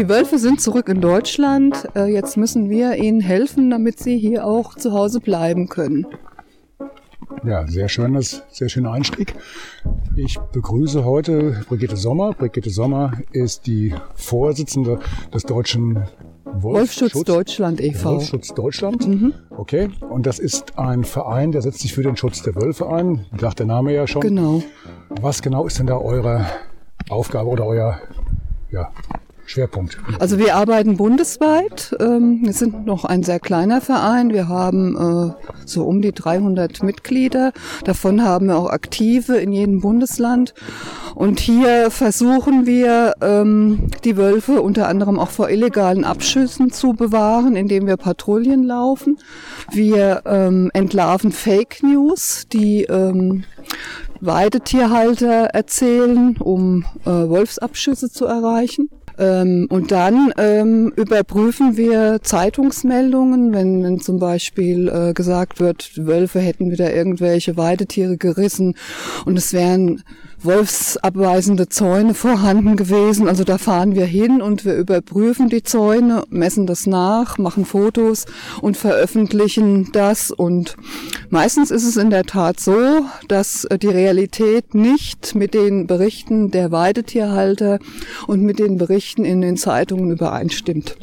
Die Wölfe sind zurück in Deutschland. Äh, jetzt müssen wir ihnen helfen, damit sie hier auch zu Hause bleiben können. Ja, sehr schönes, sehr schöner Einstieg. Ich begrüße heute Brigitte Sommer. Brigitte Sommer ist die Vorsitzende des Deutschen Wolfschutz, Wolfschutz Deutschland e.V. Wolfschutz Deutschland. Mhm. Okay. Und das ist ein Verein, der setzt sich für den Schutz der Wölfe ein. Sagt der Name ja schon. Genau. Was genau ist denn da eure Aufgabe oder euer ja, Schwerpunkt? Also wir arbeiten bundesweit. Ähm, wir sind noch ein sehr kleiner Verein. Wir haben äh, so um die 300 Mitglieder. Davon haben wir auch Aktive in jedem Bundesland. Und hier versuchen wir, ähm, die Wölfe unter anderem auch vor illegalen Abschüssen zu bewahren, indem wir Patrouillen laufen. Wir ähm, entlarven Fake News, die Weidetierhalter erzählen, um äh, Wolfsabschüsse zu erreichen. Ähm, und dann ähm, überprüfen wir Zeitungsmeldungen, wenn, wenn zum Beispiel äh, gesagt wird, Wölfe hätten wieder irgendwelche Weidetiere gerissen. Und es wären wolfsabweisende Zäune vorhanden gewesen. Also da fahren wir hin und wir überprüfen die Zäune, messen das nach, machen Fotos und veröffentlichen das. Und meistens ist es in der Tat so, dass die Realität nicht mit den Berichten der Weidetierhalter und mit den Berichten in den Zeitungen übereinstimmt.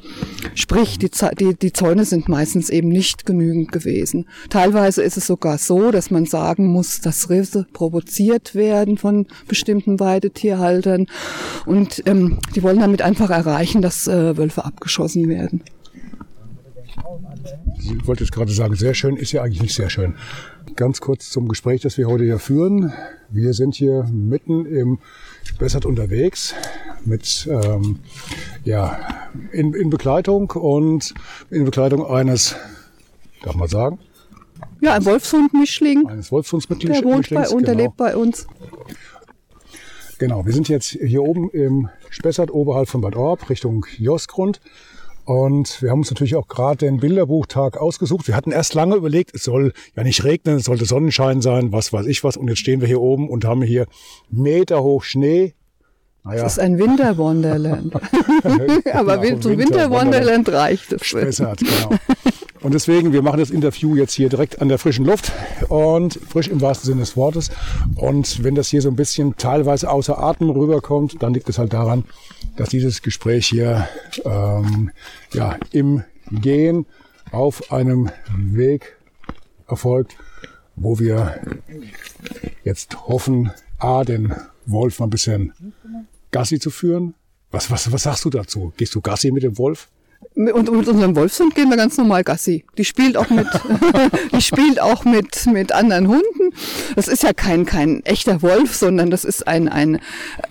Sprich, die, die, die Zäune sind meistens eben nicht genügend gewesen. Teilweise ist es sogar so, dass man sagen muss, dass Risse provoziert werden von bestimmten Weidetierhaltern. Und ähm, die wollen damit einfach erreichen, dass äh, Wölfe abgeschossen werden. Ich wollte jetzt gerade sagen, sehr schön ist ja eigentlich nicht sehr schön. Ganz kurz zum Gespräch, das wir heute hier führen. Wir sind hier mitten im Spessart unterwegs mit ähm, ja in, in Begleitung und in Begleitung eines, darf man sagen? Ja, ein Wolfshund-Mischling. Eines Wolfshundsmischlings. Der wohnt bei uns, der genau. lebt bei uns. Genau, wir sind jetzt hier oben im Spessart oberhalb von Bad Orb Richtung Josgrund. Und wir haben uns natürlich auch gerade den Bilderbuchtag ausgesucht. Wir hatten erst lange überlegt, es soll ja nicht regnen, es sollte Sonnenschein sein, was weiß ich was. Und jetzt stehen wir hier oben und haben hier Meter hoch Schnee. Naja. Das ist ein Winterwonderland. Aber genau, zum Winterwonderland reicht es. Spessart, genau. Und deswegen, wir machen das Interview jetzt hier direkt an der frischen Luft und frisch im wahrsten Sinne des Wortes. Und wenn das hier so ein bisschen teilweise außer Atem rüberkommt, dann liegt es halt daran, dass dieses Gespräch hier ähm, ja, im Gehen auf einem Weg erfolgt, wo wir jetzt hoffen, A, den Wolf mal ein bisschen Gassi zu führen. Was, was, was sagst du dazu? Gehst du Gassi mit dem Wolf? Und mit unserem Wolfshund gehen wir ganz normal Gassi. Die spielt auch mit, die spielt auch mit, mit anderen Hunden. Das ist ja kein, kein echter Wolf, sondern das ist ein, ein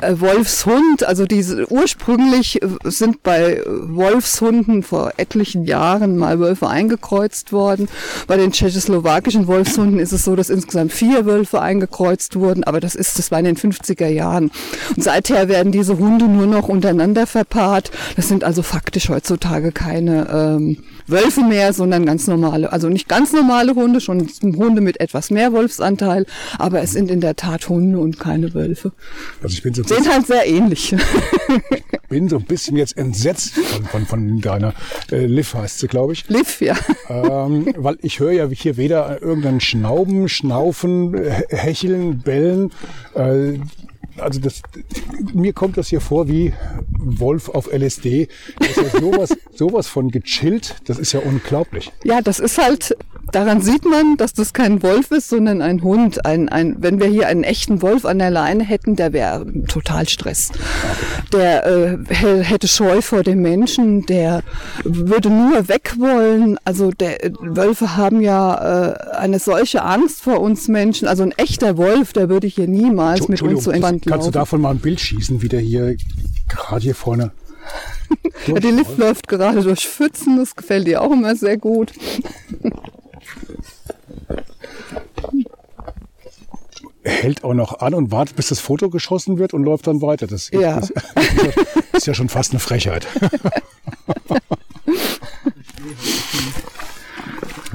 äh, Wolfshund. Also diese, ursprünglich äh, sind bei Wolfshunden vor etlichen Jahren mal Wölfe eingekreuzt worden. Bei den tschechoslowakischen Wolfshunden ist es so, dass insgesamt vier Wölfe eingekreuzt wurden. Aber das ist, das war in den 50er Jahren. Und seither werden diese Hunde nur noch untereinander verpaart. Das sind also faktisch heutzutage keine ähm, Wölfe mehr, sondern ganz normale, also nicht ganz normale Hunde, schon Hunde mit etwas mehr Wolfsanteil, aber es sind in der Tat Hunde und keine Wölfe. Also ich bin so Sehen halt sehr ähnlich. Ich bin so ein bisschen jetzt entsetzt von, von, von deiner äh, Liv heißt sie, glaube ich. Liv, ja. Ähm, weil ich höre ja hier weder irgendeinen Schnauben, Schnaufen, Hecheln, Bellen. Äh, also das, mir kommt das hier vor wie Wolf auf LSD. Das ist ja sowas, sowas von gechillt, das ist ja unglaublich. Ja, das ist halt daran sieht man, dass das kein Wolf ist, sondern ein Hund. Ein, ein, wenn wir hier einen echten Wolf an der Leine hätten, der wäre total Stress. Der äh, hätte Scheu vor dem Menschen, der würde nur weg wollen. Also der, Wölfe haben ja äh, eine solche Angst vor uns Menschen. Also ein echter Wolf, der würde hier niemals mit uns so entspannt laufen. Kannst du davon mal ein Bild schießen, wie der hier gerade hier vorne ja, die Lift läuft gerade durch Pfützen, das gefällt dir auch immer sehr gut. Hält auch noch an und wartet, bis das Foto geschossen wird und läuft dann weiter. Das, ja. das ist ja schon fast eine Frechheit.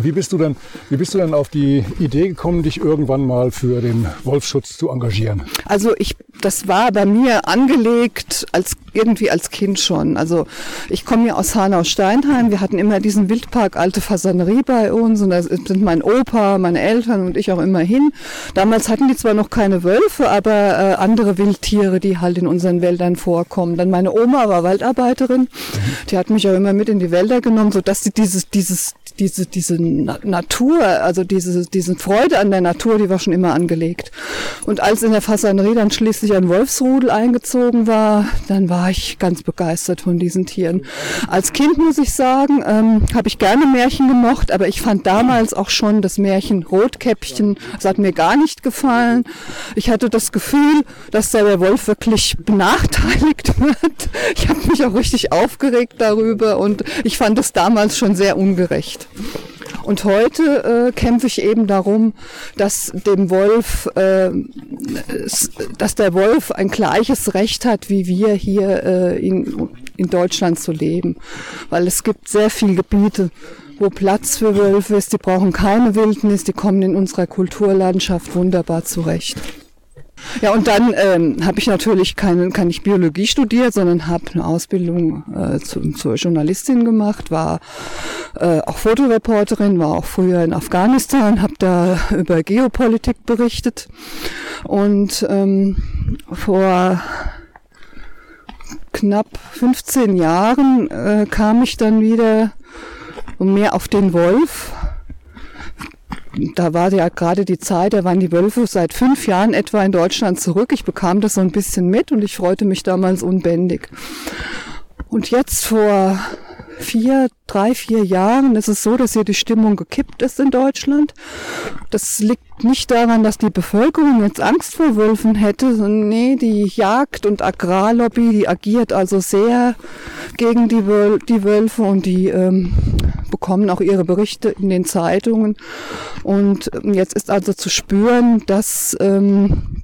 Wie bist du dann, wie bist du dann auf die Idee gekommen, dich irgendwann mal für den Wolfsschutz zu engagieren? Also ich, das war bei mir angelegt als irgendwie als Kind schon. Also ich komme ja aus Hanau-Steinheim. Wir hatten immer diesen Wildpark Alte Fasanerie bei uns und da sind mein Opa, meine Eltern und ich auch immer hin. Damals hatten die zwar noch keine Wölfe, aber äh, andere Wildtiere, die halt in unseren Wäldern vorkommen. Dann meine Oma war Waldarbeiterin. Die hat mich auch immer mit in die Wälder genommen, so dass sie dieses, dieses, diese, Natur, also diese, diese Freude an der Natur, die war schon immer angelegt. Und als in der Fasanerie dann schließlich ein Wolfsrudel eingezogen war, dann war ich ganz begeistert von diesen Tieren. Als Kind muss ich sagen, ähm, habe ich gerne Märchen gemocht, aber ich fand damals auch schon das Märchen Rotkäppchen, das hat mir gar nicht gefallen. Ich hatte das Gefühl, dass der Wolf wirklich benachteiligt wird. Ich habe mich auch richtig aufgeregt darüber und ich fand es damals schon sehr ungerecht. Und heute äh, kämpfe ich eben darum, dass dem Wolf, äh, dass der Wolf ein gleiches Recht hat, wie wir hier äh, in, in Deutschland zu leben. Weil es gibt sehr viele Gebiete, wo Platz für Wölfe ist, die brauchen keine Wildnis, die kommen in unserer Kulturlandschaft wunderbar zurecht. Ja, und dann ähm, habe ich natürlich keine, kann ich Biologie studiert, sondern habe eine Ausbildung äh, zu, zur Journalistin gemacht, war äh, auch Fotoreporterin, war auch früher in Afghanistan, habe da über Geopolitik berichtet. Und ähm, vor knapp 15 Jahren äh, kam ich dann wieder mehr auf den Wolf da war ja gerade die Zeit, da waren die Wölfe seit fünf Jahren etwa in Deutschland zurück. Ich bekam das so ein bisschen mit und ich freute mich damals unbändig. Und jetzt vor vier, drei, vier Jahren ist es so, dass hier die Stimmung gekippt ist in Deutschland. Das liegt nicht daran, dass die Bevölkerung jetzt Angst vor Wölfen hätte, sondern nee, die Jagd- und Agrarlobby, die agiert also sehr gegen die, Wöl die Wölfe und die ähm, bekommen auch ihre Berichte in den Zeitungen. Und ähm, jetzt ist also zu spüren, dass ähm,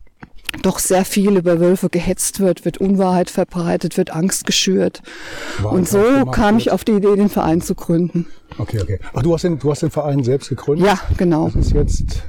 doch sehr viel über Wölfe gehetzt wird, wird Unwahrheit verbreitet, wird Angst geschürt. Wahrheit und so kam ich auf die Idee, den Verein zu gründen. Okay, okay. Ach, du hast den, du hast den Verein selbst gegründet? Ja, genau. Das ist jetzt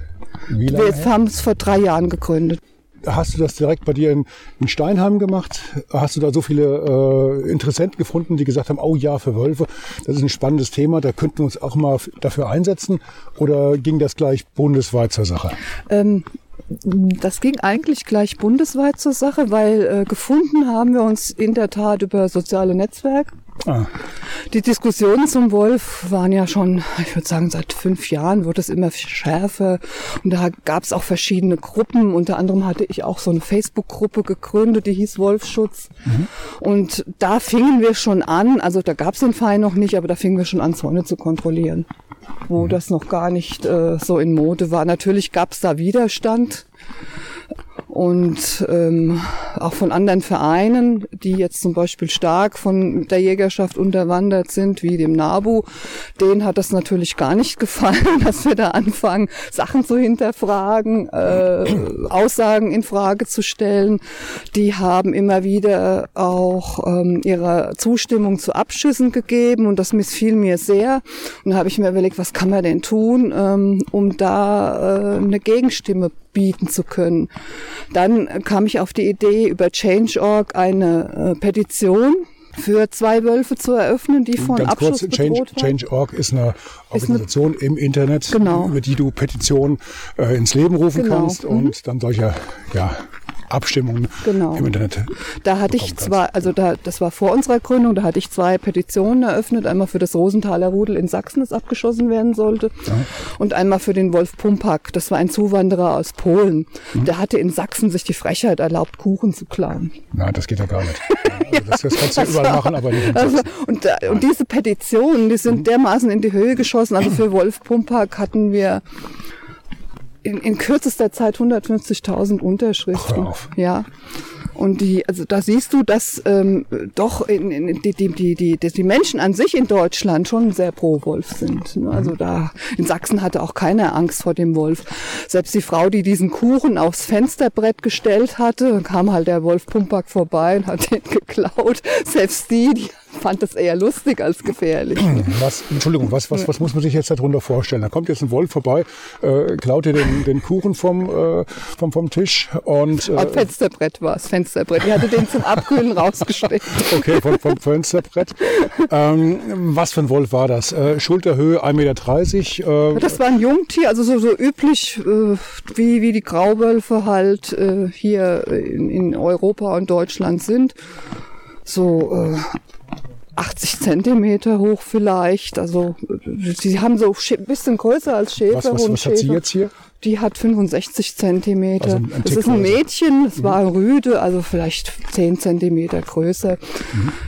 wie lange? Wir haben es vor drei Jahren gegründet. Hast du das direkt bei dir in, in Steinheim gemacht? Hast du da so viele äh, Interessenten gefunden, die gesagt haben, oh ja, für Wölfe, das ist ein spannendes Thema, da könnten wir uns auch mal dafür einsetzen? Oder ging das gleich bundesweit zur Sache? Ähm, das ging eigentlich gleich bundesweit zur Sache, weil äh, gefunden haben wir uns in der Tat über soziale Netzwerke. Ah. Die Diskussionen zum Wolf waren ja schon, ich würde sagen, seit fünf Jahren wurde es immer schärfer. Und da gab es auch verschiedene Gruppen. Unter anderem hatte ich auch so eine Facebook-Gruppe gegründet, die hieß Wolfschutz. Mhm. Und da fingen wir schon an, also da gab es den Verein noch nicht, aber da fingen wir schon an, Zäune zu kontrollieren wo mhm. das noch gar nicht äh, so in Mode war. Natürlich gab es da Widerstand und ähm, auch von anderen Vereinen, die jetzt zum Beispiel stark von der Jägerschaft unterwandert sind, wie dem NABU, denen hat das natürlich gar nicht gefallen, dass wir da anfangen, Sachen zu hinterfragen, äh, Aussagen in Frage zu stellen. Die haben immer wieder auch ähm, ihre Zustimmung zu Abschüssen gegeben und das missfiel mir sehr. Und da habe ich mir überlegt, was kann man denn tun, ähm, um da äh, eine Gegenstimme bieten zu können. Dann kam ich auf die Idee, über Change.org eine äh, Petition für zwei Wölfe zu eröffnen, die von Ganz Abschuss kurz, bedroht Change, Change.org ist eine Organisation ist eine, im Internet, genau. über die du Petitionen äh, ins Leben rufen genau. kannst und mhm. dann solche ja, Abstimmungen Genau. im Internet. Da hatte ich zwei, also da, das war vor unserer Gründung, da hatte ich zwei Petitionen eröffnet. Einmal für das Rosenthaler Rudel in Sachsen, das abgeschossen werden sollte. Und einmal für den Wolf Pumpak. Das war ein Zuwanderer aus Polen. Mhm. Der hatte in Sachsen sich die Frechheit erlaubt, Kuchen zu klauen. Nein, das geht ja gar nicht. Also das, das kannst du ja Das überall machen, aber nicht in Also, Sachsen. und, da, und diese Petitionen, die Mhm. sind dermaßen in die Höhe geschossen. Also für Wolf Pumpak hatten wir in, in kürzester Zeit 150.000 Unterschriften. Ja. Und die, also da siehst du, dass ähm, doch in, in, die, die, die, die, die Menschen an sich in Deutschland schon sehr pro Wolf sind. ne? Also da in Sachsen hatte auch keiner Angst vor dem Wolf. Selbst die Frau, die diesen Kuchen aufs Fensterbrett gestellt hatte, kam halt der Wolf Pumpak vorbei und hat den geklaut. Selbst die, die fand das eher lustig als gefährlich. Was, Entschuldigung, was, was, was muss man sich jetzt darunter vorstellen? Da kommt jetzt ein Wolf vorbei, äh, klaut dir den, den Kuchen vom, äh, vom, vom Tisch und äh, Fensterbrett war es, Fensterbrett. Die hatte den zum Abkühlen rausgestellt. okay, vom, vom Fensterbrett. Ähm, was für ein Wolf war das? Äh, Schulterhöhe 1,30 Meter. Äh, Das war ein Jungtier, also so, so üblich, äh, wie, wie die Grauwölfe halt äh, hier in, in Europa und Deutschland sind. So äh, 80 Zentimeter hoch vielleicht. Also sie haben so ein bisschen größer als Schäfer. was, was, was hat sie jetzt hier? Die hat 65 Zentimeter. Also das ist ein. Mädchen, das war ein Rüde, also vielleicht 10 Zentimeter größer.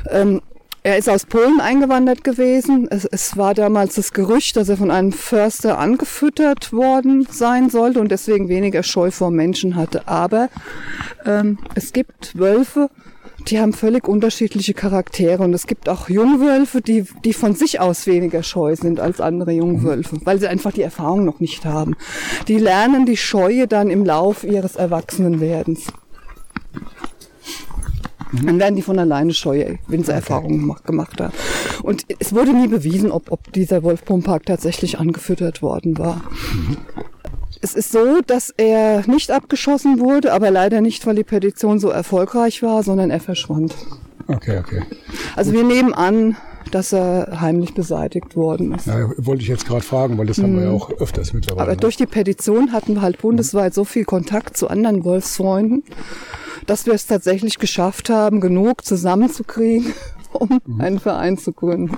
Ähm, er ist aus Polen eingewandert gewesen. Es, es war damals das Gerücht, dass er von einem Förster angefüttert worden sein sollte und deswegen weniger Scheu vor Menschen hatte. Aber ähm, es gibt Wölfe, die haben völlig unterschiedliche Charaktere und es gibt auch Jungwölfe, die, die von sich aus weniger scheu sind als andere Jungwölfe, weil sie einfach die Erfahrung noch nicht haben. Die lernen die Scheue dann im Lauf ihres Erwachsenenwerdens. Dann werden die von alleine scheu, wenn sie Erfahrungen gemacht, haben. Und es wurde nie bewiesen, ob, ob dieser Wolf Pumpark tatsächlich angefüttert worden war. Es ist so, dass er nicht abgeschossen wurde, aber leider nicht, weil die Petition so erfolgreich war, sondern er verschwand. Okay, okay. Also wir nehmen an, dass er heimlich beseitigt worden ist. Ja, wollte ich jetzt gerade fragen, weil das haben wir ja auch öfters mittlerweile. Mhm. Aber ne? durch die Petition hatten wir halt bundesweit so viel Kontakt zu anderen Wolfsfreunden, dass wir es tatsächlich geschafft haben, genug zusammenzukriegen, um einen Verein zu gründen.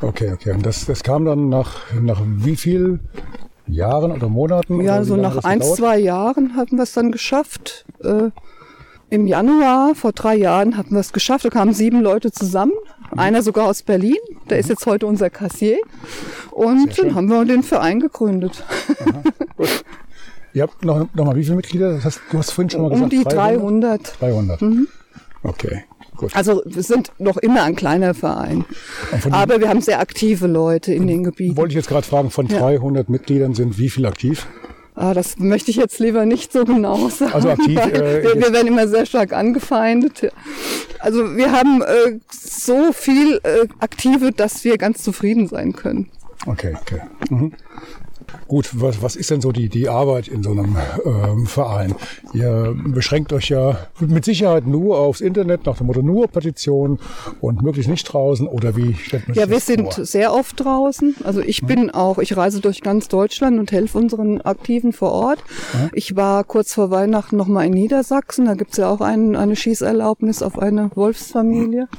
Okay, okay. Und das, das kam dann nach, nach wie viel Jahren oder Monaten? Ja, oder so nach ein, gedauert? zwei Jahren hatten wir es dann geschafft. Äh, Im Januar, vor drei Jahren, hatten wir es geschafft. Da kamen sieben Leute zusammen. Einer sogar aus Berlin. Der ist jetzt heute unser Kassier. Und dann haben wir den Verein gegründet. Ihr habt noch, noch mal wie viele Mitglieder? Das heißt, du hast vorhin schon mal gesagt. Um die 300. 300. Mhm. Okay, gut. Also wir sind noch immer ein kleiner Verein. Aber wir haben sehr aktive Leute in den Gebieten. Wollte ich jetzt gerade fragen, von 300 Mitgliedern sind wie viel aktiv? Ah, das möchte ich jetzt lieber nicht so genau sagen. Also aktiv, äh, wir, wir werden immer sehr stark angefeindet. Also wir haben äh, so viel äh, Aktive, dass wir ganz zufrieden sein können. Okay, okay. Mhm. Gut, was, was ist denn so die, die Arbeit in so einem ähm, Verein? Ihr beschränkt euch ja mit Sicherheit nur aufs Internet, nach dem Motto nur Petitionen und möglichst nicht draußen oder wie stellt man sich Ja, wir das sind vor? sehr oft draußen. Also ich bin auch, ich reise durch ganz Deutschland und helfe unseren Aktiven vor Ort. Ich war kurz vor Weihnachten noch mal in Niedersachsen. Da gibt's ja auch ein, eine Schießerlaubnis auf eine Wolfsfamilie.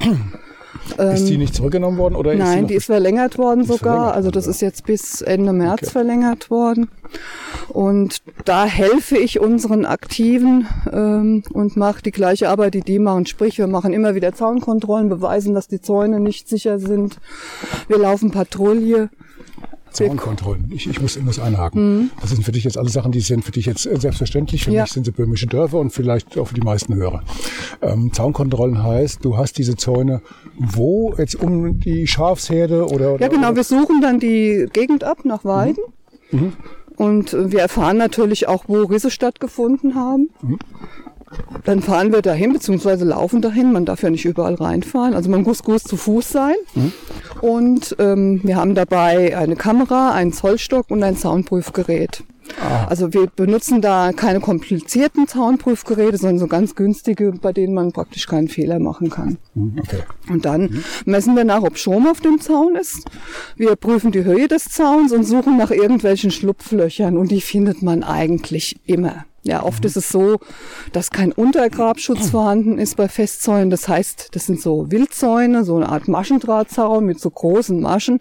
Ist die nicht zurückgenommen worden oder ist ähm, Nein, noch die ist verlängert worden ist sogar. verlängert also das ja. ist jetzt bis Ende März Okay. verlängert worden. Und da helfe ich unseren Aktiven ähm, und mache die gleiche Arbeit, die die machen. Sprich, wir machen immer wieder Zaunkontrollen, beweisen, dass die Zäune nicht sicher sind. Wir laufen Patrouille. Zaunkontrollen. Ich, ich muss, muss einhaken. Das sind für dich jetzt alle Sachen, die sind für dich jetzt äh, selbstverständlich. Für Mhm. Ja. mich sind sie böhmische Dörfer und vielleicht auch für die meisten Hörer. Ähm, Zaunkontrollen heißt, du hast diese Zäune wo? Jetzt um die Schafsherde oder? oder Ja, genau. Oder? Wir suchen dann die Gegend ab nach Weiden. Und äh, wir erfahren natürlich auch, wo Risse stattgefunden haben. Dann fahren wir dahin, beziehungsweise laufen dahin. Man darf ja nicht überall reinfahren. Also man muss gut zu Fuß sein. Und ähm, wir haben dabei eine Kamera, einen Zollstock und ein Zaunprüfgerät. Also wir benutzen da keine komplizierten Zaunprüfgeräte, sondern so ganz günstige, bei denen man praktisch keinen Fehler machen kann. Hm, Okay. Und dann messen wir nach, ob Strom auf dem Zaun ist. Wir prüfen die Höhe des Zauns und suchen nach irgendwelchen Schlupflöchern und die findet man eigentlich immer. Ja, oft ist es so, dass kein Untergrabschutz vorhanden ist bei Festzäunen. Das heißt, das sind so Wildzäune, so eine Art Maschendrahtzaun mit so großen Maschen.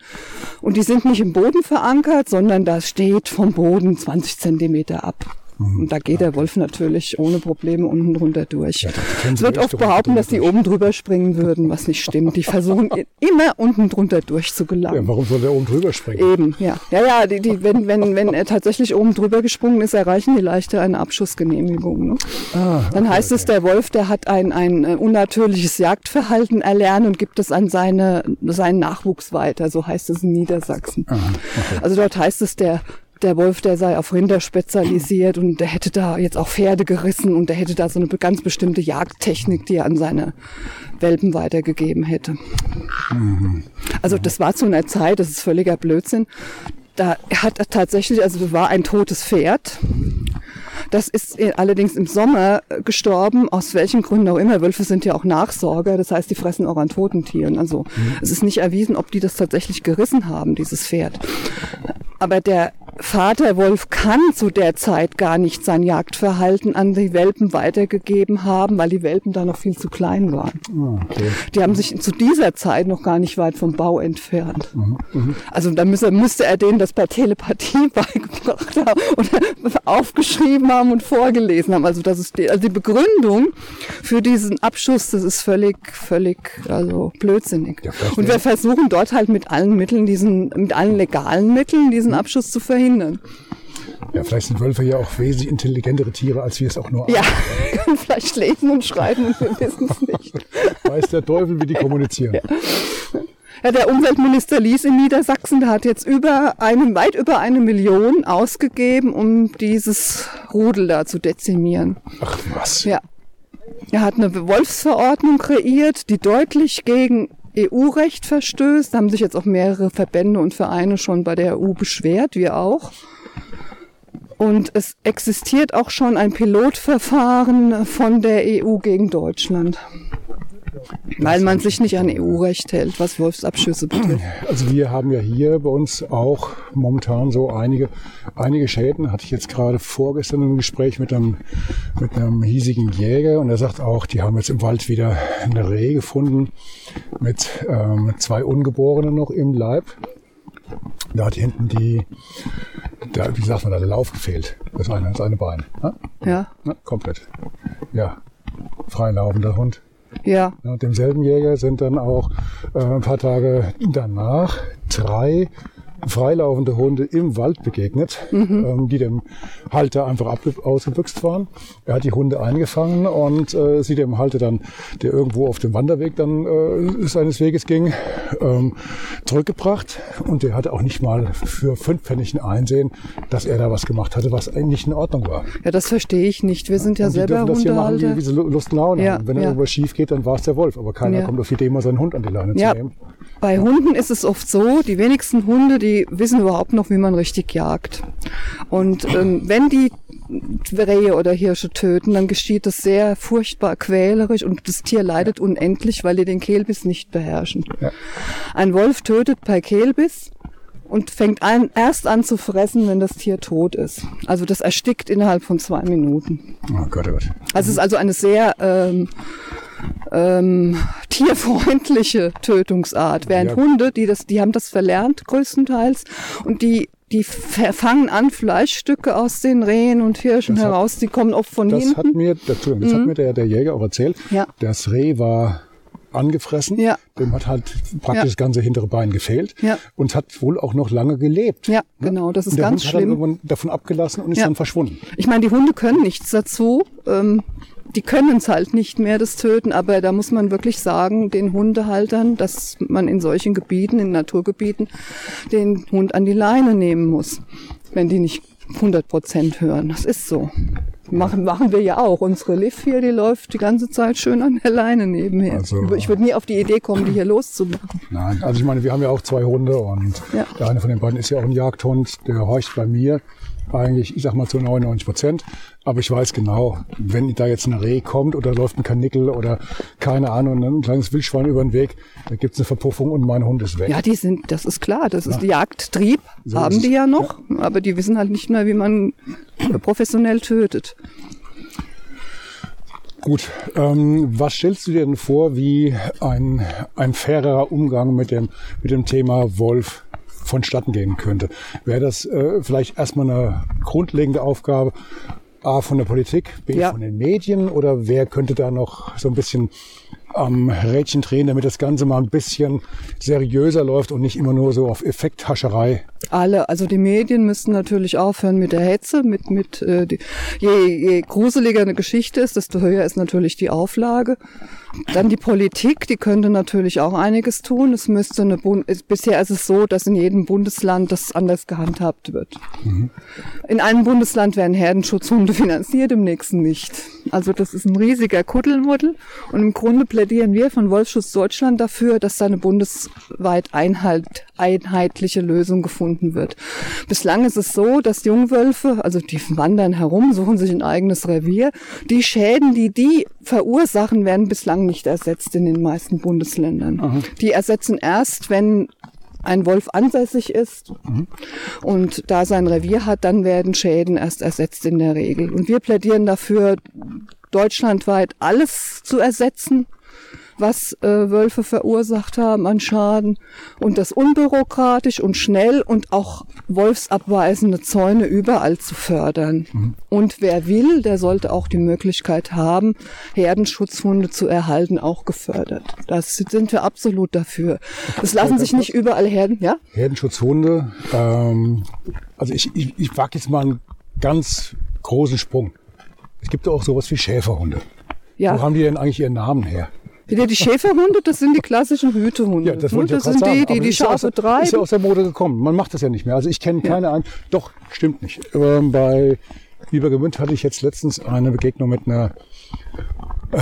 Und die sind nicht im Boden verankert, sondern da steht vom Boden 20 Zentimeter ab. Und da geht der Wolf natürlich ohne Probleme unten drunter durch. Ja, es wird oft behaupten, dass die oben drüber springen würden, was nicht stimmt. Die versuchen immer unten drunter durchzugelangen. Ja, warum soll der oben drüber springen? Eben, ja. Ja, ja, die, die, wenn, wenn, wenn er tatsächlich oben drüber gesprungen ist, erreichen die leichter eine Abschussgenehmigung. Ne? Ah, Dann heißt es, der Wolf, der hat ein, ein äh, unnatürliches Jagdverhalten erlernt und gibt es an seine, seinen Nachwuchs weiter. So heißt es in Niedersachsen. Also dort heißt es, der der Wolf, der sei auf Rinder spezialisiert und der hätte da jetzt auch Pferde gerissen und der hätte da so eine ganz bestimmte Jagdtechnik, die er an seine Welpen weitergegeben hätte. Also das war zu einer Zeit, das ist völliger Blödsinn. Da hat er tatsächlich, also war ein totes Pferd. Das ist allerdings im Sommer gestorben, aus welchen Gründen auch immer. Wölfe sind ja auch Nachsorger, das heißt, die fressen auch an toten Tieren. Also es ist nicht erwiesen, ob die das tatsächlich gerissen haben, dieses Pferd. Aber der Vaterwolf kann zu der Zeit gar nicht sein Jagdverhalten an die Welpen weitergegeben haben, weil die Welpen da noch viel zu klein waren. Ah, okay. Die haben sich zu dieser Zeit noch gar nicht weit vom Bau entfernt. Also da müsste, müsste er denen das per Telepathie beigebracht haben oder aufgeschrieben haben und vorgelesen haben. Also das ist die, also die Begründung für diesen Abschuss, das ist völlig, völlig also blödsinnig. Ja, und wir versuchen dort halt mit allen Mitteln diesen, mit allen legalen Mitteln diesen Abschuss zu verhindern. Ja, vielleicht sind Wölfe ja auch wesentlich intelligentere Tiere, als wir es auch nur Ja, können vielleicht lesen und schreiben und wir wissen es nicht. Weiß der Teufel, wie die kommunizieren. Ja, der Umweltminister Lies in Niedersachsen, der hat jetzt über eine, weit über eine Million ausgegeben, um dieses Rudel da zu dezimieren. Ach was. Ja. Er hat eine Wolfsverordnung kreiert, die deutlich gegen EU-Recht verstößt. Da haben sich jetzt auch mehrere Verbände und Vereine schon bei der EU beschwert, wir auch. Und es existiert auch schon ein Pilotverfahren von der EU gegen Deutschland. Weil man sich nicht an EU-Recht hält, was Wolfsabschüsse betrifft. Also wir haben ja hier bei uns auch momentan so einige, einige Schäden. Hatte ich jetzt gerade vorgestern ein Gespräch mit einem, mit einem hiesigen Jäger und er sagt auch, die haben jetzt im Wald wieder eine Reh gefunden mit ähm, zwei Ungeborenen noch im Leib. Da hat hinten die, da, wie sagt man da, der Lauf gefehlt. Das eine, das eine Bein. Ja? Ja, Ja, komplett. Ja, freilaufender Hund. Ja, Ja, demselben Jäger sind dann auch äh, ein paar Tage danach drei freilaufende Hunde im Wald begegnet, ähm, die dem Halter einfach ausgebüxt waren. Er hat die Hunde eingefangen und äh, sie dem Halter dann, der irgendwo auf dem Wanderweg dann äh, seines Weges ging, ähm, zurückgebracht. Und der hatte auch nicht mal für fünf Pfennig ein Einsehen, dass er da was gemacht hatte, was eigentlich in Ordnung war. ja, das verstehe ich nicht. Wir sind ja Und die selber dürfen das machen, wie, wie sie Lu- Lust und Laune Ja, haben. Wenn ja. irgendwas schief geht, dann war es der Wolf. Aber keiner Ja. kommt auf die Idee, mal seinen Hund an die Leine Ja, zu nehmen. bei Hunden ist es oft so, die wenigsten Hunde, die wissen überhaupt noch, wie man richtig jagt. Und ähm, wenn die Rehe oder Hirsche töten, dann geschieht das sehr furchtbar quälerisch und das Tier leidet unendlich, weil die den Kehlbiss nicht beherrschen. Ja. Ein Wolf tötet per Kehlbiss und fängt an, erst an zu fressen, wenn das Tier tot ist. Also das erstickt innerhalb von zwei Minuten. Oh Gott, oh Gott. Also es ist also eine sehr ähm, ähm, tierfreundliche Tötungsart. Während Ja. Hunde, die das, die haben das verlernt größtenteils und die die fangen an Fleischstücke aus den Rehen und Hirschen Das hat- heraus. Die kommen oft von Das hat hinten. mir, dazu, das hat mir der, der Jäger auch erzählt. Ja. Das Reh war angefressen. Ja. Dem hat halt praktisch Ja. das ganze hintere Bein gefehlt. Ja. Und hat wohl auch noch lange gelebt. Ja, genau, das ist der ganz Hund hat dann schlimm. irgendwann davon abgelassen und ist Ja. dann verschwunden. Ich meine, die Hunde können nichts dazu. Ähm, die können es halt nicht mehr, das Töten, aber da muss man wirklich sagen, den Hundehaltern, dass man in solchen Gebieten, in Naturgebieten, den Hund an die Leine nehmen muss, wenn die nicht 100 Prozent hören. Das ist so. Machen, machen wir ja auch. Unsere Liv hier, die läuft die ganze Zeit schön an der Leine nebenher. Also- ich würde nie auf die Idee kommen, die hier loszumachen. Nein, also ich meine, wir haben ja auch zwei Hunde und Ja. der eine von den beiden ist ja auch ein Jagdhund, der horcht bei mir eigentlich, ich sag mal zu 99 Prozent. Aber ich weiß genau, wenn da jetzt ein Reh kommt oder läuft ein Kanickel oder keine Ahnung, ein kleines Wildschwein über den Weg, da gibt's eine Verpuffung und mein Hund ist weg. Ja, die sind, das ist klar, das ist ja. Jagdtrieb, so haben die ja noch, ja. aber die wissen halt nicht mehr, wie man professionell tötet. Gut, ähm, was stellst du dir denn vor, wie ein, ein fairerer Umgang mit dem, mit dem Thema Wolf vonstatten gehen könnte? Wäre das äh, vielleicht erstmal eine grundlegende Aufgabe A von der Politik, B ja. von den Medien oder wer könnte da noch so ein bisschen am Rädchen drehen, damit das Ganze mal ein bisschen seriöser läuft und nicht immer nur so auf Effekthascherei. Alle, also die Medien müssten natürlich aufhören mit der Hetze, mit, mit äh, die, je, je gruseliger eine Geschichte ist, desto höher ist natürlich die Auflage. Dann die Politik, die könnte natürlich auch einiges tun. Es müsste eine Bund bisher ist es so, dass in jedem Bundesland das anders gehandhabt wird. Mhm. In einem Bundesland werden Herdenschutzhunde finanziert, im nächsten nicht. Also das ist ein riesiger Kuddelmuddel und im Grunde plädieren wir von Wolfschutz Deutschland dafür, dass da eine bundesweit einhalt, einheitliche Lösung gefunden wird. Bislang ist es so, dass Jungwölfe, also die wandern herum, suchen sich ein eigenes Revier. Die Schäden, die die verursachen, werden bislang nicht ersetzt in den meisten Bundesländern. Aha. Die ersetzen erst, wenn ein Wolf ansässig ist mhm. und da sein Revier hat, dann werden Schäden erst ersetzt in der Regel. Und wir plädieren dafür, deutschlandweit alles zu ersetzen, was äh, Wölfe verursacht haben an Schaden und das unbürokratisch und schnell und auch wolfsabweisende Zäune überall zu fördern. Mhm. Und wer will, der sollte auch die Möglichkeit haben, Herdenschutzhunde zu erhalten, auch gefördert. Das sind wir absolut dafür. Es lassen sich nicht überall Herden, ja? Herdenschutzhunde, ähm, also ich, ich, ich wage jetzt mal einen ganz großen Sprung. Es gibt ja auch sowas wie Schäferhunde. Ja. Wo haben die denn eigentlich ihren Namen her? Ja, die Schäferhunde, das sind die klassischen Hütehunde. Ja, das, ne? das sind sagen. die, die die Schafe aus, treiben. Ist ja aus der Mode gekommen. Man macht das ja nicht mehr. Also ich kenne keine ja. an. Doch, stimmt nicht. Ähm, bei Übergemünd hatte ich jetzt letztens eine Begegnung mit einer äh,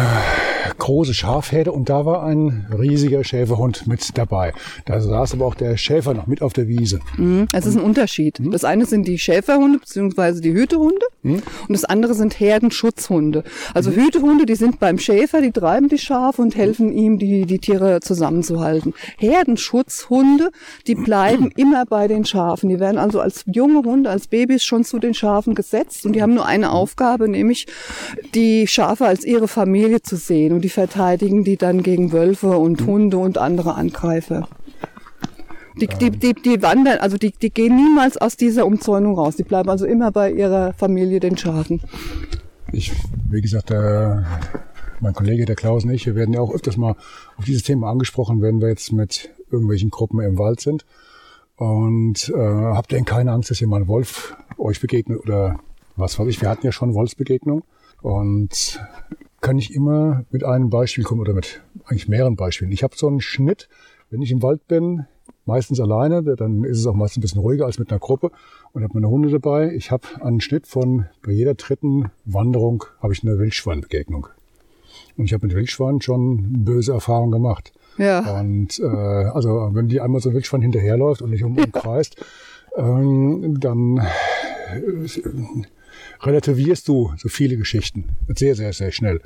große Schafherde und da war ein riesiger Schäferhund mit dabei. Da saß aber auch der Schäfer noch mit auf der Wiese. Mhm, es ist ein Unterschied. Mhm. Das eine sind die Schäferhunde bzw. die Hütehunde mhm. und das andere sind Herdenschutzhunde. Also mhm. Hütehunde, die sind beim Schäfer, die treiben die Schafe und helfen ihm, die, die Tiere zusammenzuhalten. Herdenschutzhunde, die bleiben immer bei den Schafen. Die werden also als junge Hunde, als Babys schon zu den Schafen gesetzt und die haben nur eine Aufgabe, nämlich die Schafe als ihre Familie zu sehen und die verteidigen die dann gegen Wölfe und Hunde und andere Angreifer. Die, die, die, die wandern, also die, die gehen niemals aus dieser Umzäunung raus. Die bleiben also immer bei ihrer Familie, den Schafen. Ich, wie gesagt, der, mein Kollege, der Klaus und ich, wir werden ja auch öfters mal auf dieses Thema angesprochen, wenn wir jetzt mit irgendwelchen Gruppen im Wald sind. Und äh, habt ihr denn keine Angst, dass ein Wolf euch begegnet oder was weiß ich? Wir hatten ja schon Wolfsbegegnung. Und kann ich immer mit einem Beispiel kommen oder mit eigentlich mehreren Beispielen. Ich habe so einen Schnitt, wenn ich im Wald bin, meistens alleine, dann ist es auch meistens ein bisschen ruhiger als mit einer Gruppe und habe meine Hunde dabei. Ich habe einen Schnitt von bei jeder dritten Wanderung habe ich eine Wildschweinbegegnung. Und ich habe mit Wildschweinen schon böse Erfahrungen gemacht. Ja. Und äh, also wenn die einmal so ein Wildschwein hinterherläuft und nicht um, umkreist, ähm, dann äh, relativierst du so viele Geschichten sehr, sehr, sehr schnell.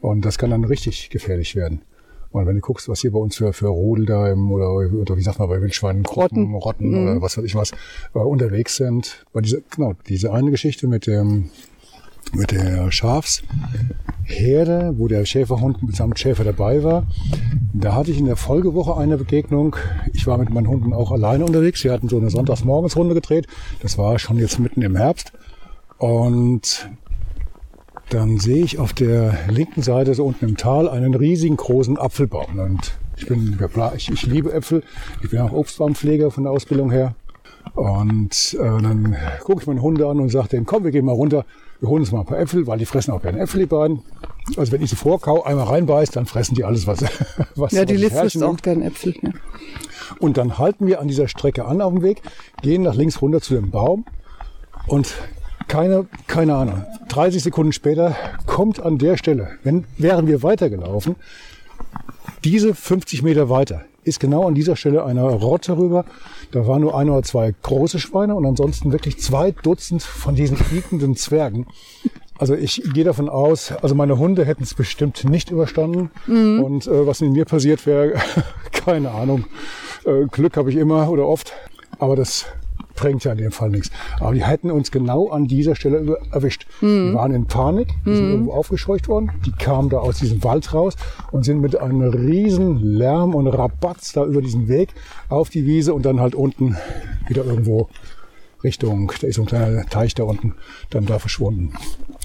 Und das kann dann richtig gefährlich werden. Und wenn du guckst, was hier bei uns für, für Rudel da im, oder, oder wie sagt man bei Wildschweinen, Rotten, Rotten mhm. oder was weiß ich was, äh, unterwegs sind. Bei dieser, genau, diese eine Geschichte mit dem, mit der Schafsherde, wo der Schäferhund mitsamt Schäfer dabei war. Da hatte ich in der Folgewoche eine Begegnung. Ich war mit meinen Hunden auch alleine unterwegs. Wir hatten so eine Sonntagsmorgensrunde gedreht. Das war schon jetzt mitten im Herbst. Und dann sehe ich auf der linken Seite so unten im Tal einen riesigen großen Apfelbaum. Und ich bin, ich, ich liebe Äpfel. Ich bin auch Obstbaumpfleger von der Ausbildung her. Und äh, dann gucke ich meine Hunde an und sage denen, komm, wir gehen mal runter, wir holen uns mal ein paar Äpfel, weil die fressen auch gerne Äpfel, die beiden. Also wenn ich sie vorkau, einmal reinbeiß, dann fressen die alles, was was Ja, die Liz frisst auch gerne Äpfel. Ja. Und dann halten wir an dieser Strecke an auf dem Weg, gehen nach links runter zu dem Baum und keine, keine Ahnung. 30 Sekunden später kommt an der Stelle, wenn, wären wir weitergelaufen, diese 50 Meter weiter, ist genau an dieser Stelle eine Rotte rüber. Da waren nur ein oder zwei große Schweine und ansonsten wirklich zwei Dutzend von diesen quiekenden Zwergen. Also ich gehe davon aus, also meine Hunde hätten es bestimmt nicht überstanden. Mhm. Und äh, was mit mir passiert wäre, keine Ahnung. Äh, Glück habe ich immer oder oft. Aber das bringt ja in dem Fall nichts. Aber die hätten uns genau an dieser Stelle erwischt. Mhm. Die waren in Panik, die sind mhm. irgendwo aufgescheucht worden. Die kamen da aus diesem Wald raus und sind mit einem riesen Lärm und Rabatz da über diesen Weg auf die Wiese und dann halt unten wieder irgendwo Richtung, da ist so ein kleiner Teich da unten, dann da verschwunden.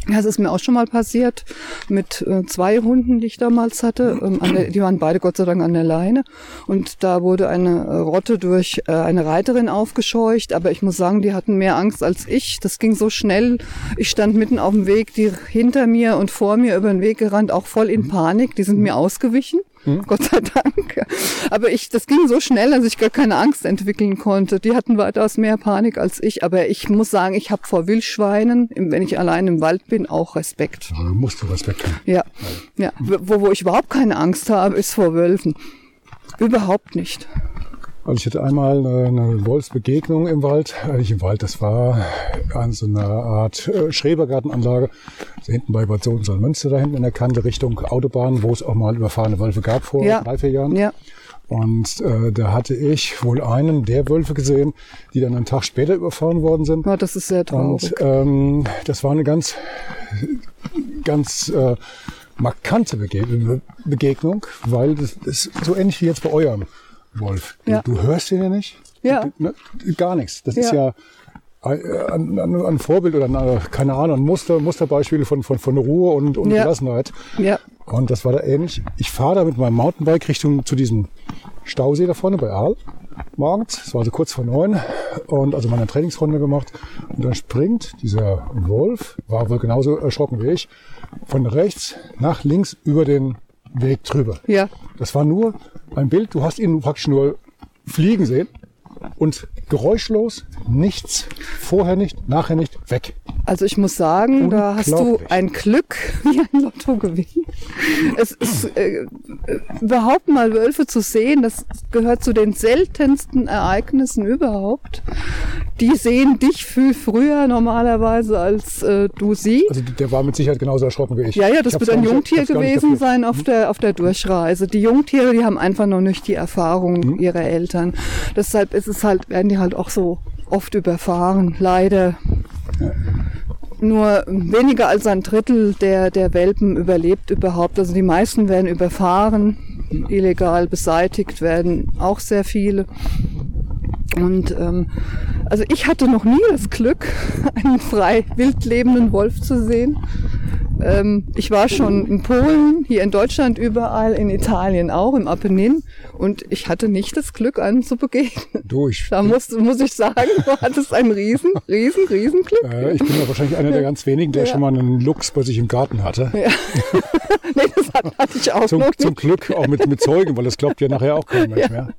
Das ist mir auch schon mal passiert mit äh, zwei Hunden, die ich damals hatte. Ähm, die waren beide Gott sei Dank an der Leine. Und da wurde eine äh, Rotte durch äh, eine Reiterin aufgescheucht. Aber ich muss sagen, die hatten mehr Angst als ich. Das ging so schnell. Ich stand mitten auf dem Weg, die hinter mir und vor mir über den Weg gerannt, auch voll in Panik. Die sind mir ausgewichen. Hm? Gott sei Dank. Aber ich, das ging so schnell, dass ich gar keine Angst entwickeln konnte. Die hatten weitaus mehr Panik als ich. Aber ich muss sagen, ich habe vor Wildschweinen, wenn ich allein im Wald bin, auch Respekt. Ja, du musst du Respekt haben. Ja, ja. Wo, wo ich überhaupt keine Angst habe, ist vor Wölfen. Überhaupt nicht. Also ich hatte einmal eine, eine Wolfsbegegnung im Wald, äh, nicht im Wald, das war an so einer Art äh, Schrebergartenanlage, so hinten bei Bad Sohn-Münster, da hinten in der Kante Richtung Autobahn, wo es auch mal überfahrene Wölfe gab vor ja. drei, vier Jahren. Ja. Und äh, da hatte ich wohl einen der Wölfe gesehen, die dann einen Tag später überfahren worden sind. Ja, das ist sehr traurig. Und ähm, das war eine ganz, ganz äh, markante Begegnung, weil das ist so ähnlich wie jetzt bei eurem Wolf. Ja. Du, du hörst ihn ja nicht. Ja. Ne, gar nichts. Das ja. ist ja ein, ein, ein Vorbild oder ein, keine Ahnung, ein Muster, Musterbeispiel von, von, von Ruhe und, und ja. Gelassenheit. Ja. Und das war da ähnlich. Ich fahre da mit meinem Mountainbike Richtung zu diesem Stausee da vorne bei Aal morgens. Es war also kurz vor neun und also meine Trainingsrunde gemacht. Und dann springt dieser Wolf, war wohl genauso erschrocken wie ich, von rechts nach links über den Weg drüber. Ja. Das war nur ein Bild. Du hast ihn praktisch nur fliegen sehen und geräuschlos, nichts, vorher nicht, nachher nicht, weg. Also ich muss sagen, da hast du ein Glück wie ein Lottogewinn. Es ist äh, überhaupt mal Wölfe zu sehen, das gehört zu den seltensten Ereignissen überhaupt. Die sehen dich viel früher normalerweise als äh, du sie. Also der war mit Sicherheit genauso erschrocken wie ich. Ja, ja, das wird ein Jungtier gewesen sein auf der auf der Durchreise. Die Jungtiere, die haben einfach noch nicht die Erfahrung mhm. ihrer Eltern. Deshalb ist es halt werden die halt auch so oft überfahren, leider. Ja. Nur weniger als ein Drittel der, der Welpen überlebt überhaupt. Also die meisten werden überfahren, illegal beseitigt werden auch sehr viele. Und ähm, also ich hatte noch nie das Glück, einen frei wild lebenden Wolf zu sehen. Ähm, ich war schon in Polen, hier in Deutschland überall, in Italien auch, im Apennin. Und ich hatte nicht das Glück, einem zu begegnen. Durch. Da muss, muss ich sagen, du hattest ein riesen, riesen, riesen Glück. Äh, ich bin ja wahrscheinlich einer der ganz wenigen, der ja. schon mal einen Luchs bei sich im Garten hatte. Ja. nee, das hatte ich auch zum, zum Glück auch mit, mit Zeugen, weil das glaubt ja nachher auch kein Mensch ja. mehr.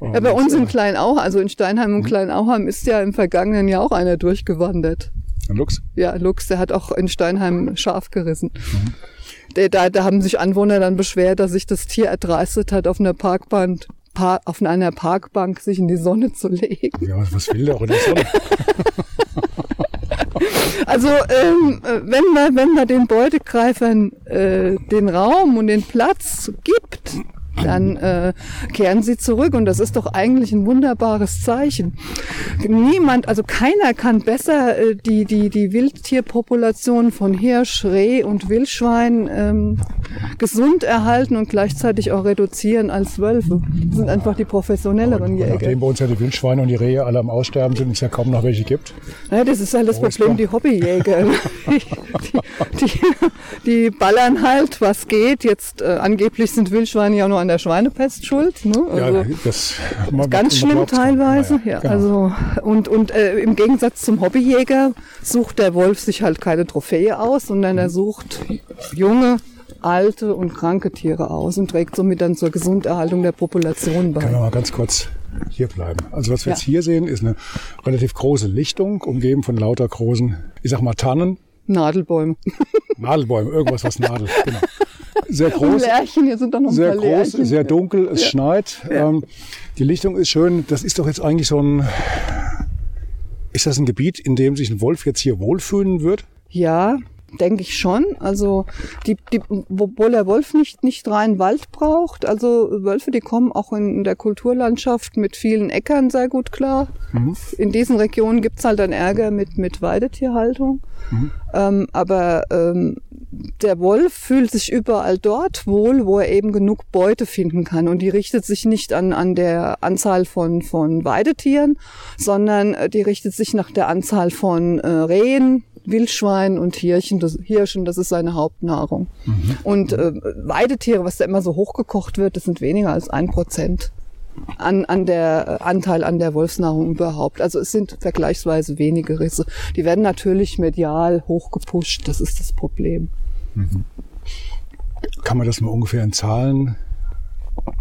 Und, ja, bei uns im Kleinauheim, also in Steinheim und hm. Kleinauheim ist ja im vergangenen Jahr auch einer durchgewandert. Ein Luchs? Ja, Luchs, der hat auch in Steinheim Schaf gerissen. Mhm. Der, da, da haben sich Anwohner dann beschwert, dass sich das Tier erdreistet hat, auf einer Parkbank, Par, auf einer Parkbank sich in die Sonne zu legen. Ja, was will der auch in der Sonne? also ähm, wenn man wenn man den Beutegreifern äh, den Raum und den Platz gibt, dann äh, kehren sie zurück. Und das ist doch eigentlich ein wunderbares Zeichen. Niemand, also keiner kann besser äh, die, die, die Wildtierpopulation von Hirsch, Reh und Wildschwein ähm, gesund erhalten und gleichzeitig auch reduzieren als Wölfe. Das sind einfach die professionelleren Jäger. Nachdem bei uns ja die Wildschweine und die Rehe alle am Aussterben sind, es ja kaum noch welche gibt. Ja, das ist halt das Problem, die Hobbyjäger. die, die, die, ballern halt, was geht. Jetzt äh, angeblich sind Wildschweine ja nur an der Schweinepest schuld. Ne? Also, ja, das ganz schlimm teilweise. Ja, genau. also und und äh, im Gegensatz zum Hobbyjäger sucht der Wolf sich halt keine Trophäe aus, sondern er sucht junge alte und kranke Tiere aus und trägt somit dann zur Gesunderhaltung der Population bei. Können wir mal ganz kurz hier bleiben. Also was wir ja. jetzt hier sehen, ist eine relativ große Lichtung, umgeben von lauter großen, ich sag mal Tannen. Nadelbäume. Nadelbäume, irgendwas was Nadel, genau. Sehr groß. Lärchen, hier sind doch noch ein sehr paar groß, Lärchen. sehr dunkel, es Ja. schneit. Ähm, die Lichtung ist schön. Das ist doch jetzt eigentlich so ein. Ist das ein Gebiet, in dem sich ein Wolf jetzt hier wohlfühlen wird? Ja, denke ich schon. Also die, die, obwohl der Wolf nicht, nicht rein Wald braucht. Also Wölfe, die kommen auch in, in der Kulturlandschaft mit vielen Äckern sehr gut klar. In diesen Regionen gibt's halt dann Ärger mit, mit Weidetierhaltung. Ähm, aber ähm, der Wolf fühlt sich überall dort wohl, wo er eben genug Beute finden kann. Und die richtet sich nicht an, an der Anzahl von, von Weidetieren, sondern äh, die richtet sich nach der Anzahl von äh, Rehen, Wildschweinen und Hirchen. Das, Hirschen, das ist seine Hauptnahrung. Und äh, Weidetiere, was da immer so hochgekocht wird, das sind weniger als ein Prozent an, an der äh, Anteil an der Wolfsnahrung überhaupt. Also es sind vergleichsweise wenige Risse. Die werden natürlich medial hochgepusht, das ist das Problem. Kann man das mal ungefähr in Zahlen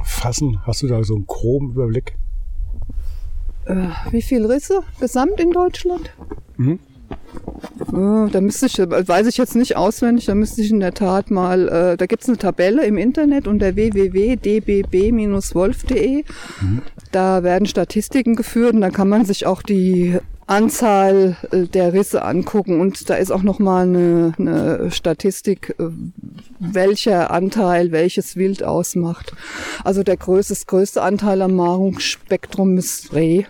fassen? Hast du da so einen groben Überblick? Äh, wie viele Risse gesamt in Deutschland? Äh, Da müsste ich, weiß ich jetzt nicht auswendig, da müsste ich in der Tat mal, äh, da gibt's eine Tabelle im Internet unter www.dbb-wolf.de. Da werden Statistiken geführt und da kann man sich auch die Anzahl äh, der Risse angucken und da ist auch nochmal eine, eine Statistik, äh, welcher Anteil welches Wild ausmacht. Also der größte, das größte Anteil am Nahrungsspektrum ist Reh.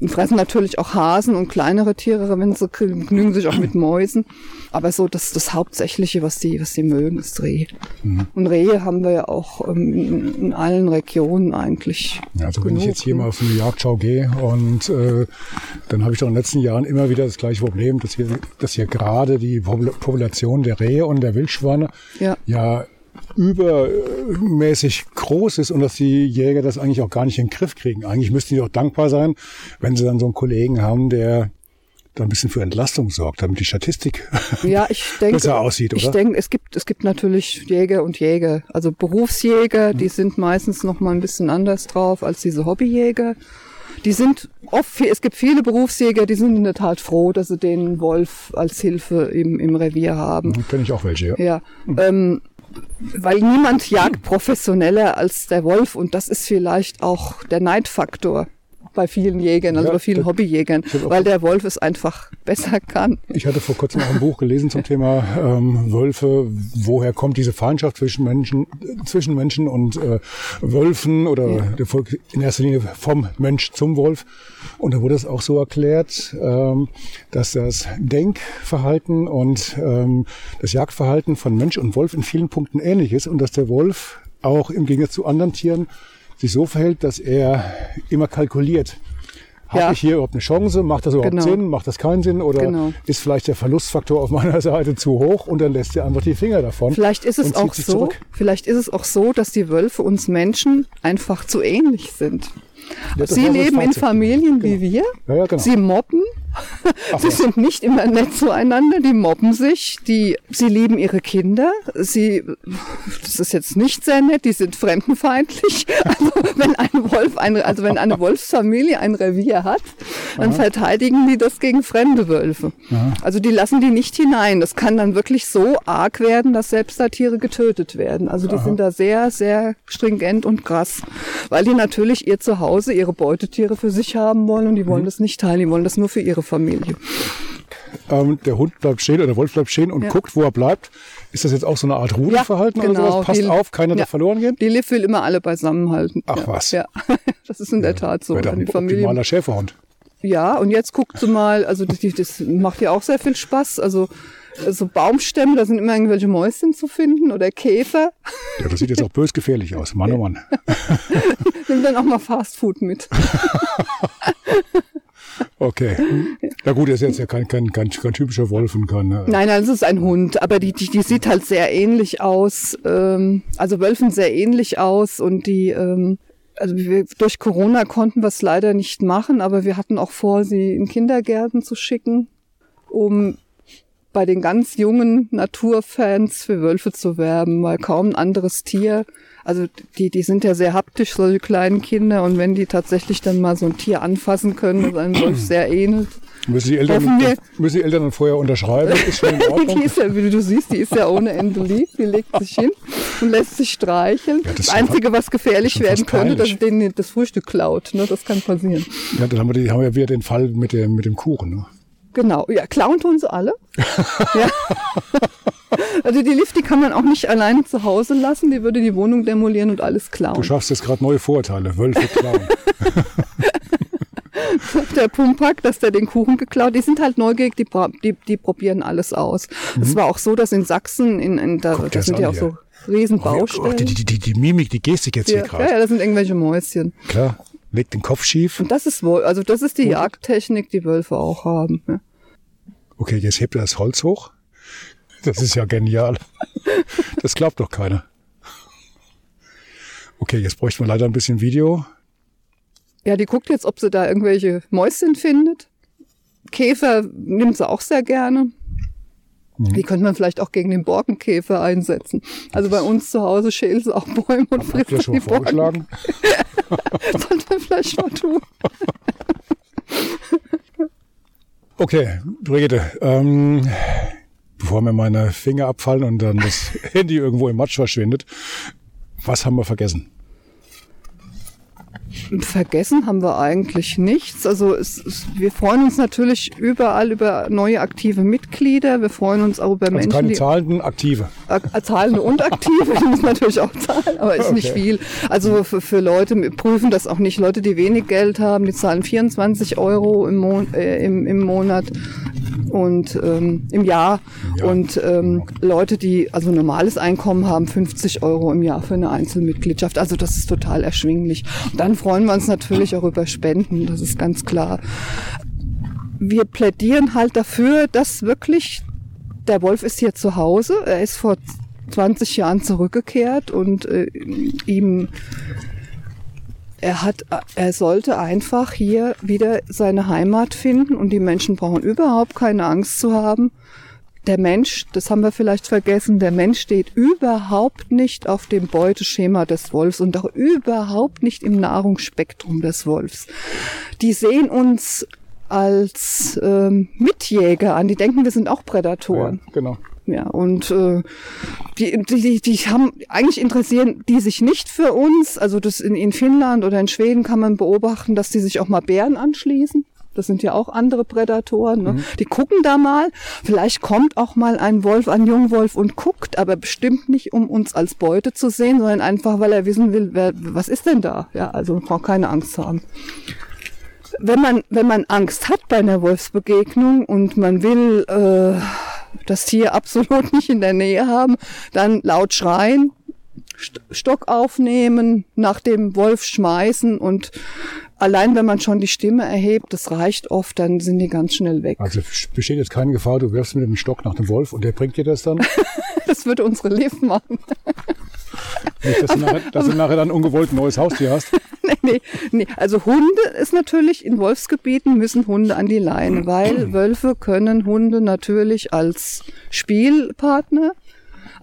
Die fressen natürlich auch Hasen und kleinere Tiere, wenn sie genügen sich auch mit Mäusen. Aber so das, das Hauptsächliche, was die, was die mögen, ist Reh. Und Rehe haben wir ja auch ähm, in, allen Regionen eigentlich. Ja, also wenn ich genug, jetzt hier mal auf eine Jagdschau gehe und äh, dann habe ich doch in den letzten Jahren immer wieder das gleiche Problem, dass hier, dass hier gerade die Popul- Population der Rehe und der Wildschweine Ja. ja übermäßig groß ist und dass die Jäger das eigentlich auch gar nicht in den Griff kriegen. Eigentlich müssten die doch dankbar sein, wenn sie dann so einen Kollegen haben, der da ein bisschen für Entlastung sorgt, damit die Statistik Ja, ich denke, besser aussieht, ich oder? denke, es gibt, es gibt natürlich Jäger und Jäger. Also Berufsjäger, die sind meistens noch mal ein bisschen anders drauf als diese Hobbyjäger. Die sind oft, es gibt viele Berufsjäger, die sind in der Tat froh, dass sie den Wolf als Hilfe im, im Revier haben. Kenne ich auch welche, ja. Ja, ähm, weil niemand jagt professioneller als der Wolf und das ist vielleicht auch der Neidfaktor bei vielen Jägern, also Ja, bei vielen Hobbyjägern, weil der Wolf es einfach besser kann. Ich hatte vor kurzem auch ein Buch gelesen zum Thema ähm, Wölfe. Woher kommt diese Feindschaft zwischen Menschen, zwischen Menschen und äh, Wölfen oder der Volk in erster Linie vom Mensch zum Wolf? Und da wurde es auch so erklärt, ähm, dass das Denkverhalten und ähm, das Jagdverhalten von Mensch und Wolf in vielen Punkten ähnlich ist und dass der Wolf auch im Gegensatz zu anderen Tieren sich so verhält, dass er immer kalkuliert. Habe Ja. ich hier überhaupt eine Chance? Macht das überhaupt Genau. Sinn? Macht das keinen Sinn? Oder Genau. ist vielleicht der Verlustfaktor auf meiner Seite zu hoch und dann lässt er einfach die Finger davon? Vielleicht ist es auch so, zurück. vielleicht ist es auch so, dass die Wölfe uns Menschen einfach zu ähnlich sind. Ja, Sie leben in. Familien wie wir. Ja, ja, genau. Sie mobben. sie was. sind nicht immer nett zueinander. Die mobben sich. Die, sie lieben ihre Kinder. Sie, das ist jetzt nicht sehr nett. Die sind fremdenfeindlich. Also wenn ein Wolf, ein, also wenn eine Wolfsfamilie ein Revier hat, dann verteidigen die das gegen fremde Wölfe. Also die lassen die nicht hinein. Das kann dann wirklich so arg werden, dass selbst da Tiere getötet werden. Also die sind da sehr, sehr stringent und krass, weil die natürlich ihr Zuhause, ihre Beutetiere für sich haben wollen und die wollen das nicht teilen. Die wollen das nur für ihre Familie. Ähm, der Hund bleibt stehen oder der Wolf bleibt stehen und Ja. guckt, wo er bleibt. Ist das jetzt auch so eine Art Rudelverhalten Ja, oder genau. sowas? Passt Die- auf, keiner ja. darf verloren gehen? Die Liv will immer alle beisammenhalten. Ach ja. was. Ja, das ist in der Tat so. Wäre Dann ein die Familie optimaler Schäferhund. Ja, und jetzt guckt sie mal, also das, das macht ja auch sehr viel Spaß. Also so Baumstämme, da sind immer irgendwelche Mäuschen zu finden oder Käfer. Ja, das sieht jetzt auch bös gefährlich aus. Mann, oh Mann. Nimm dann auch mal Fastfood mit. Okay. Ja gut, er ist jetzt ja kein, kein, kein, kein typischer Wolf und kein... Äh, Nein, nein, es ist ein Hund, aber die, die, die sieht halt sehr ähnlich aus. Ähm, also Wölfen sehr ähnlich aus und die, ähm, also wir, durch Corona konnten wir es leider nicht machen, aber wir hatten auch vor, sie in Kindergärten zu schicken, um bei den ganz jungen Naturfans für Wölfe zu werben, weil kaum ein anderes Tier, also die, die sind ja sehr haptisch, solche kleinen Kinder, und wenn die tatsächlich dann mal so ein Tier anfassen können, das einem Wolf sehr ähnelt, Müssen die Eltern, müssen die Eltern dann vorher unterschreiben? Ist schon in die Ordnung? ist ja, wie du siehst, die ist ja ohne Ende lieb. Die legt sich hin und lässt sich streicheln. Ja, das das Einzige, was gefährlich werden könnte, dass denen das Frühstück klaut. Ne? Das kann passieren. Ja, dann haben wir, die, haben wir wieder den Fall mit dem, mit dem Kuchen. Ne? Genau. Ja, klauen tun sie alle. ja. Also die Lift, die kann man auch nicht alleine zu Hause lassen. Die würde die Wohnung demolieren und alles Du klauen. schaffst jetzt gerade neue Vorurteile. Wölfe klauen. der Pumpak, dass der den Kuchen geklaut. Die sind halt neugierig, die, die, die probieren alles aus. Es war auch so, dass in Sachsen, in, in da, Guck das sind ja auch so riesen Oh, Baustellen. die, die, die, die Mimik, die Gestik jetzt ja, hier ja, gerade. ja, das sind irgendwelche Mäuschen. Klar, legt den Kopf schief. Und das ist wohl, also das ist die Jagdtechnik, die Wölfe auch haben. Okay, jetzt hebt er das Holz hoch. Das ist ja genial. Das glaubt doch keiner. Okay, jetzt bräuchten wir leider ein bisschen Video. ja, die guckt jetzt, ob sie da irgendwelche Mäuschen findet. Käfer nimmt sie auch sehr gerne. Mhm. Die könnte man vielleicht auch gegen den Borkenkäfer einsetzen. Also bei uns zu Hause schälen sie auch Bäume und ihr fressen schon die vorgeschlagen? Sollte man vielleicht mal tun. Okay, Brigitte, ähm, bevor mir meine Finger abfallen und dann das Handy irgendwo im Matsch verschwindet, was haben wir vergessen? Vergessen haben wir eigentlich nichts. Also es, es, wir freuen uns natürlich überall über neue aktive Mitglieder. Wir freuen uns auch über Also Menschen, keine die zahlenden, aktive. Ak- zahlende und aktive, die müssen natürlich auch zahlen, aber ist nicht Okay. viel. Also für, für Leute, wir prüfen das auch nicht. Leute, die wenig Geld haben, die zahlen 24 Euro im, Mon äh, im, im Monat und ähm, im Jahr. Jahr. Und ähm, Leute, die also normales Einkommen haben, 50 Euro im Jahr für eine Einzelmitgliedschaft. Also das ist total erschwinglich. Und dann freuen wir uns natürlich auch über Spenden, das ist ganz klar. Wir plädieren halt dafür, dass wirklich der Wolf ist hier zu Hause. Er ist vor 20 Jahren zurückgekehrt und äh, ihm er hat, er sollte einfach hier wieder seine Heimat finden und die Menschen brauchen überhaupt keine Angst zu haben. Der Mensch, das haben wir vielleicht vergessen, der Mensch steht überhaupt nicht auf dem Beuteschema des Wolfs und auch überhaupt nicht im Nahrungsspektrum des Wolfs. Die sehen uns als ähm, Mitjäger an, die denken, wir sind auch Prädatoren. Ja, genau. Ja, und äh, die, die, die, haben eigentlich interessieren die sich nicht für uns. Also das in, in Finnland oder in Schweden kann man beobachten, dass die sich auch mal Bären anschließen. Das sind ja auch andere Prädatoren. Ne? Die gucken da mal. Vielleicht kommt auch mal ein Wolf, ein Jungwolf und guckt, aber bestimmt nicht, um uns als Beute zu sehen, sondern einfach, weil er wissen will, wer, was ist denn da? Ja, also man braucht keine Angst haben wenn man, wenn man Angst hat bei einer Wolfsbegegnung und man will äh, das Tier absolut nicht in der Nähe haben, dann laut schreien, St Stock aufnehmen, nach dem Wolf schmeißen und allein wenn man schon die Stimme erhebt, das reicht oft, dann sind die ganz schnell weg. Also besteht jetzt keine Gefahr, du wirfst mit dem Stock nach dem Wolf und der bringt dir das dann? Das würde unsere Liv machen. Nicht, dass, du nachher, dass du nachher dann ungewollt ein neues Haustier hast. nee, nee, nee. Also Hunde ist natürlich, in Wolfsgebieten müssen Hunde an die Leine, weil Wölfe können Hunde natürlich als Spielpartner,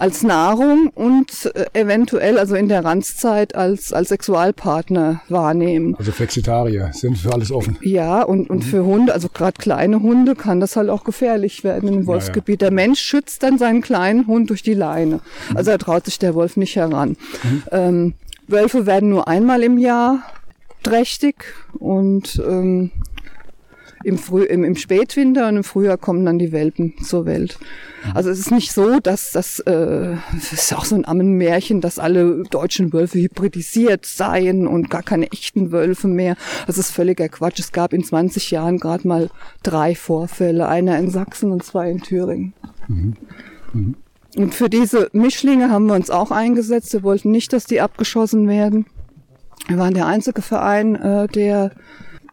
als Nahrung und äh, eventuell, also in der Ranzzeit, als, als Sexualpartner wahrnehmen. Also Flexitarier sind für alles offen. Ja, und, und für Hunde, also gerade kleine Hunde, kann das halt auch gefährlich werden im Wolfsgebiet. Der Mensch schützt dann seinen kleinen Hund durch die Leine. Also da traut sich der Wolf nicht heran. Ähm, Wölfe werden nur einmal im Jahr trächtig und ähm, im, Früh, im, im Spätwinter und im Frühjahr kommen dann die Welpen zur Welt. Also es ist nicht so, dass das, äh, das ist auch so ein Ammenmärchen, dass alle deutschen Wölfe hybridisiert seien und gar keine echten Wölfe mehr. Das ist völliger Quatsch. Es gab in 20 Jahren gerade mal drei Vorfälle, einer in Sachsen und zwei in Thüringen. Und für diese Mischlinge haben wir uns auch eingesetzt. Wir wollten nicht, dass die abgeschossen werden. Wir waren der einzige Verein, äh, der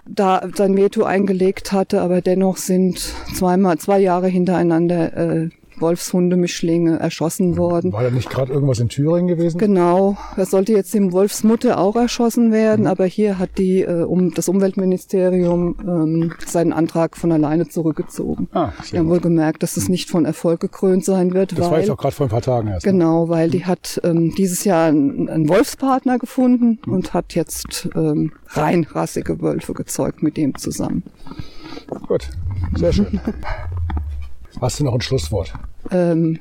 da sein Veto eingelegt hatte, aber dennoch sind zweimal, zwei Jahre hintereinander äh, Wolfshundemischlinge erschossen worden. War da nicht gerade irgendwas in Thüringen gewesen? Genau, er sollte jetzt dem Wolfsmutter auch erschossen werden, mhm. aber hier hat die äh, um das Umweltministerium ähm, seinen Antrag von alleine zurückgezogen. Ah, Wir haben wohl gemerkt, dass es nicht von Erfolg gekrönt sein wird. Das weil, war jetzt auch gerade vor ein paar Tagen erst. Ne? Genau, weil die hat ähm, dieses Jahr einen, einen Wolfspartner gefunden mhm. und hat jetzt ähm, reinrassige Wölfe gezeugt mit dem zusammen. Gut, sehr schön. Hast du noch ein Schlusswort? Ähm,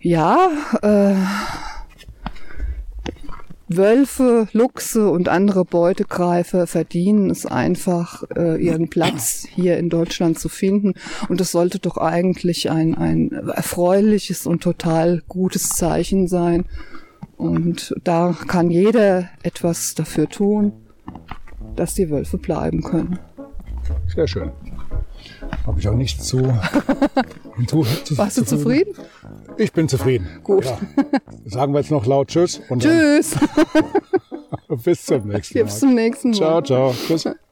ja, äh, Wölfe, Luchse und andere Beutegreifer verdienen es einfach, äh, ihren Platz hier in Deutschland zu finden. Und das sollte doch eigentlich ein, ein erfreuliches und total gutes Zeichen sein. Und da kann jeder etwas dafür tun, dass die Wölfe bleiben können. Sehr schön. Habe ich auch nichts zu. zu, zu Warst du zufrieden? Ich bin zufrieden. Gut. Ja. Sagen wir jetzt noch laut Tschüss. Und Tschüss. bis zum nächsten Mal. Bis zum nächsten Mal. Ciao, ciao. Tschüss.